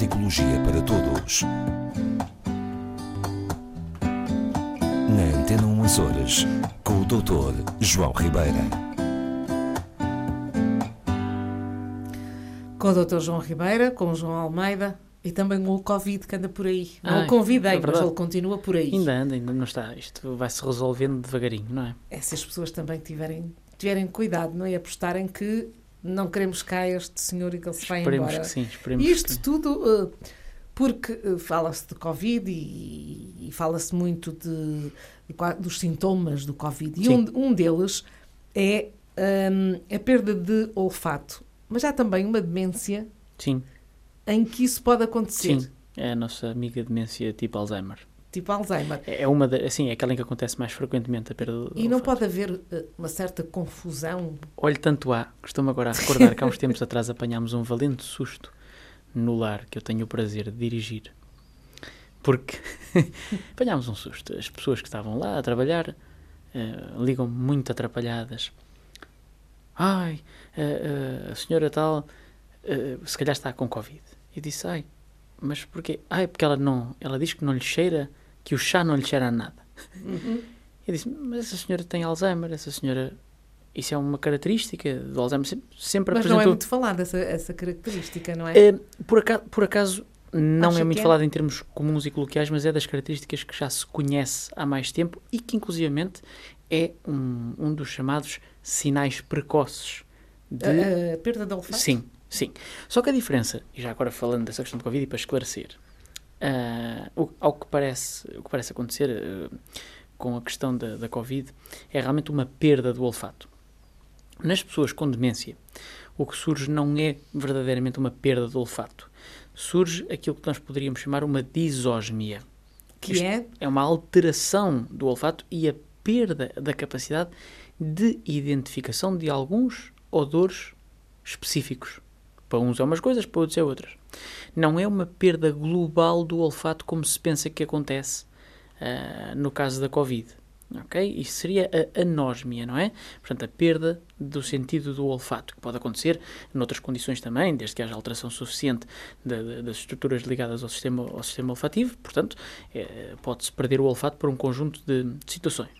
Psicologia para Todos. Na Antena 1 Horas, com o Dr. João Ribeira. Com o Dr. João Ribeira, com o João Almeida e também com o Covid que anda por aí. Não Ai, o convidei, é mas ele continua por aí. Ainda anda, ainda não está. Isto vai se resolvendo devagarinho, não é? É se as pessoas também tiverem, tiverem cuidado, não é? Apostarem que não queremos cá este senhor e que ele se vai Esperemos embora. que sim, esperemos isto que sim. tudo uh, porque uh, fala-se de Covid e, e fala-se muito de, de dos sintomas do Covid. E Sim. um, um deles é um, a perda de olfato. Mas há também uma demência Sim, em que isso pode acontecer, sim. É a nossa amiga demência tipo Alzheimer. Tipo Alzheimer. É é uma da, assim, é aquela em que acontece mais frequentemente a perda do E não olfato. pode haver uh, uma certa confusão. Olhe, tanto há, costumo agora a recordar que há uns tempos atrás apanhámos um valente susto no lar que eu tenho o prazer de dirigir. Porque apanhámos um susto. As pessoas que estavam lá a trabalhar eh, ligam muito atrapalhadas. Ai, eh, eh, a senhora tal, eh, se calhar está com Covid. E disse, ai, mas porquê? Ai, porque ela não, ela diz que não lhe cheira, que o chá não lhe cheira a nada. Uhum. Eu disse, mas essa senhora tem Alzheimer, essa senhora... Isso é uma característica do Alzheimer. Sempre, sempre Mas não é apresentou... muito falada essa, essa característica, não é? Eh, por, acaso, por acaso, não Acha é muito é? falado em termos comuns e coloquiais, mas é das características que já se conhece há mais tempo e que, inclusivamente, é um, um dos chamados sinais precoces de... A, a perda de olfato? Sim, sim. Só que a diferença, e já agora falando dessa questão do Covid e para esclarecer, o, ao que parece, o que parece acontecer ah, com a questão da, da Covid é realmente uma perda do olfato. Nas pessoas com demência, o que surge não é verdadeiramente uma perda do olfato. Surge aquilo que nós poderíamos chamar uma disosmia. Que Isto é é uma alteração do olfato e a perda da capacidade de identificação de alguns odores específicos. Para uns é umas coisas, para outros é outras. Não é uma perda global do olfato como se pensa que acontece ah, no caso da Covid. Ok? Isso seria a anosmia, não é? Portanto, a perda do sentido do olfato, que pode acontecer noutras condições também, desde que haja alteração suficiente da- da- das estruturas ligadas ao sistema, ao sistema olfativo. Portanto, eh, pode-se perder o olfato por um conjunto de, de situações.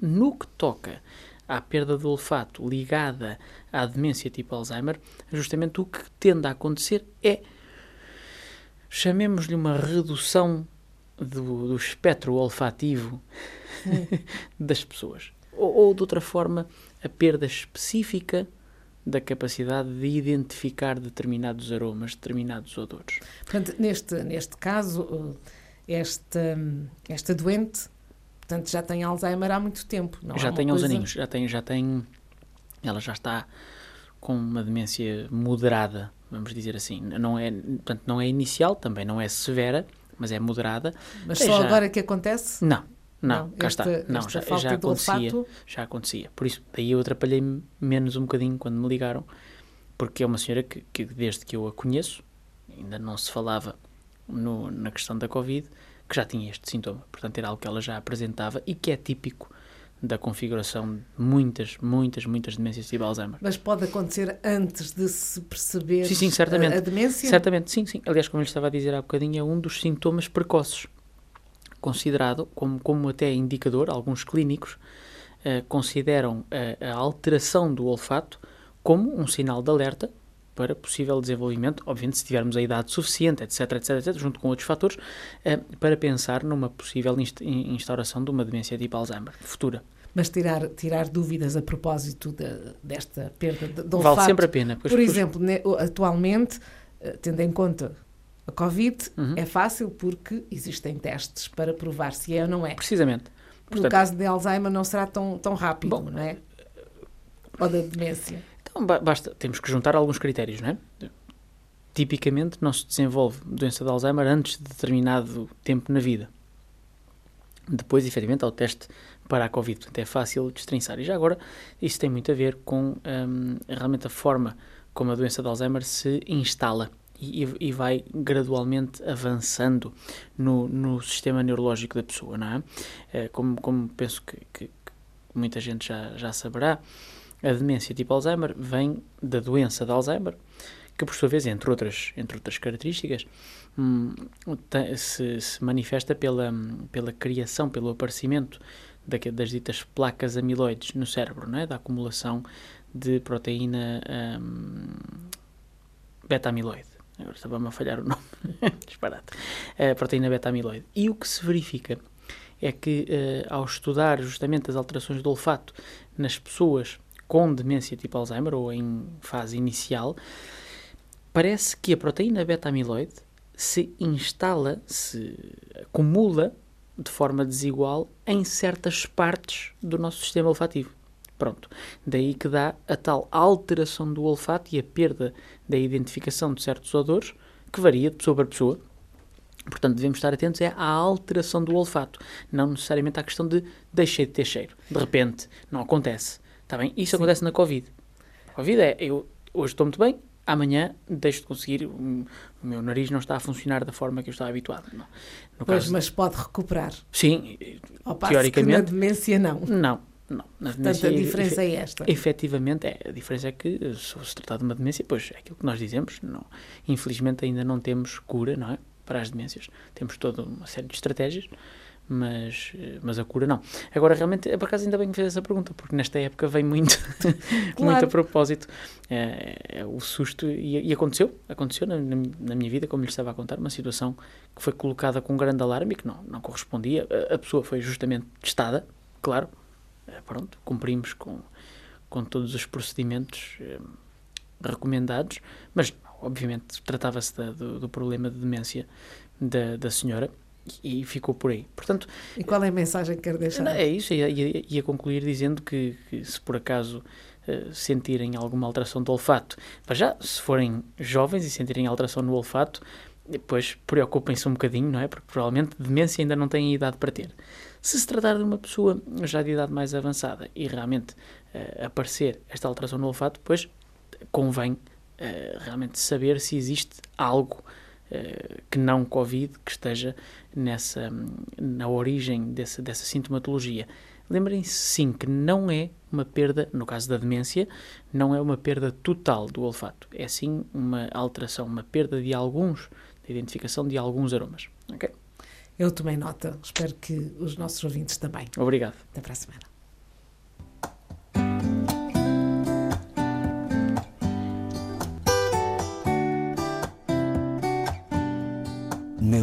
No que toca à perda do olfato ligada à demência tipo Alzheimer, justamente o que tende a acontecer é, chamemos-lhe uma redução do, do espectro olfativo das pessoas. Ou, ou, de outra forma, a perda específica da capacidade de identificar determinados aromas, determinados odores. Portanto, neste, neste caso, uh, esta, esta doente portanto, já tem Alzheimer há muito tempo. Não é já tem uns coisa- aninhos, já tem, já tem, ela já está com uma demência moderada, vamos dizer assim. Não é, portanto, não é inicial, também não é severa, mas é moderada. Mas só já- agora que acontece? Não, não, Não, cá esta- está. Não, já, já acontecia. olfato? Já acontecia. Por isso, daí eu atrapalhei-me menos um bocadinho quando me ligaram, porque é uma senhora que, que desde que eu a conheço, ainda não se falava no- na questão da Covid, que já tinha este sintoma. Portanto, era algo que ela já apresentava e que é típico da configuração de muitas, muitas, muitas demências tipo Alzheimer. Mas pode acontecer antes de se perceber Sim, sim, certamente. a, demência? Certamente, sim, sim. Aliás, como eu lhe estava a dizer há bocadinho, é um dos sintomas precoces, considerado como, como até indicador, alguns clínicos eh, consideram a, a alteração do olfato como um sinal de alerta para possível desenvolvimento, obviamente se tivermos a idade suficiente, etc, etc, etc, junto com outros fatores, eh, para pensar numa possível inst- in- instauração de uma demência tipo Alzheimer futura. Mas tirar, tirar dúvidas a propósito de- desta perda de, de olfato. Vale sempre a pena. as Por pessoas- exemplo, atualmente, eh, tendo em conta a Covid, Uhum. é fácil porque existem testes para provar se é ou não é. Precisamente. No Portanto, caso de Alzheimer não será tão, tão rápido, Bom, não é? Ou da demência. Então, ba- basta, temos que juntar alguns critérios, não é? Tipicamente, não se desenvolve doença de Alzheimer antes de determinado tempo na vida. Depois, efetivamente, há o teste para a Covid. Portanto, é fácil destrinçar. E já agora, isso tem muito a ver com hum, realmente a forma como a doença de Alzheimer se instala e, e- vai gradualmente avançando no, no sistema neurológico da pessoa, não é? Eh, como, como penso que, que- que muita gente já, já saberá, a demência tipo Alzheimer vem da doença de Alzheimer, que por sua vez, entre outras, entre outras características, hum, se, se, manifesta pela, pela criação, pelo aparecimento das ditas placas amiloides no cérebro, não é? da acumulação de proteína hum, beta-amiloide. Agora estava-me a falhar o nome. Disparate. A proteína beta-amiloide. E o que se verifica é que, uh, ao estudar justamente as alterações do olfato nas pessoas com demência tipo Alzheimer ou em fase inicial, parece que a proteína beta-amiloide se instala, se acumula de forma desigual em certas partes do nosso sistema olfativo. Pronto. Daí que dá a tal alteração do olfato e a perda da identificação de certos odores, que varia de pessoa para pessoa. Portanto, devemos estar atentos é à alteração do olfato, não necessariamente à questão de deixei de ter cheiro. De repente, não acontece. Está bem? Isso Sim. acontece na Covid. A Covid é, eu hoje estou muito bem, amanhã deixo de conseguir, o meu nariz não está a funcionar da forma que eu estava habituado. No pois, caso, mas pode recuperar. Sim, Ao teoricamente. Que na demência não. Não, não. Na Portanto, a diferença é esta. Efetivamente, é. A diferença é que, se se tratar de uma demência, pois é aquilo que nós dizemos. Não, infelizmente, ainda não temos cura, não é? Para as demências. Temos toda uma série de estratégias mas, mas a cura não. Agora, realmente, por acaso ainda bem que fez essa pergunta, porque nesta época vem muito, claro. muito a propósito é, é, o susto, e, e, aconteceu, aconteceu na, na, minha vida, como lhe estava a contar, uma situação que foi colocada com grande alarme e que não, não correspondia. A, a pessoa foi justamente testada, claro, é, pronto, cumprimos com, com todos os procedimentos é, recomendados, mas obviamente tratava-se do, do problema de demência da, da senhora e ficou por aí. Portanto, e qual é a mensagem que quer deixar? É isso, ia, ia, ia concluir dizendo que, que, se por acaso uh, sentirem alguma alteração do olfato, para já, se forem jovens e sentirem alteração no olfato, depois preocupem-se um bocadinho, não é? Porque provavelmente demência ainda não têm idade para ter. Se se tratar de uma pessoa já de idade mais avançada e realmente uh, aparecer esta alteração no olfato, depois convém uh, realmente saber se existe algo que não Covid que esteja nessa, na origem dessa, dessa sintomatologia. Lembrem-se sim que não é uma perda, no caso da demência, não é uma perda total do olfato. É sim uma alteração, uma perda de alguns, de identificação de alguns aromas. Ok? Eu tomei nota. Espero que os nossos ouvintes também. Obrigado. Até para a semana.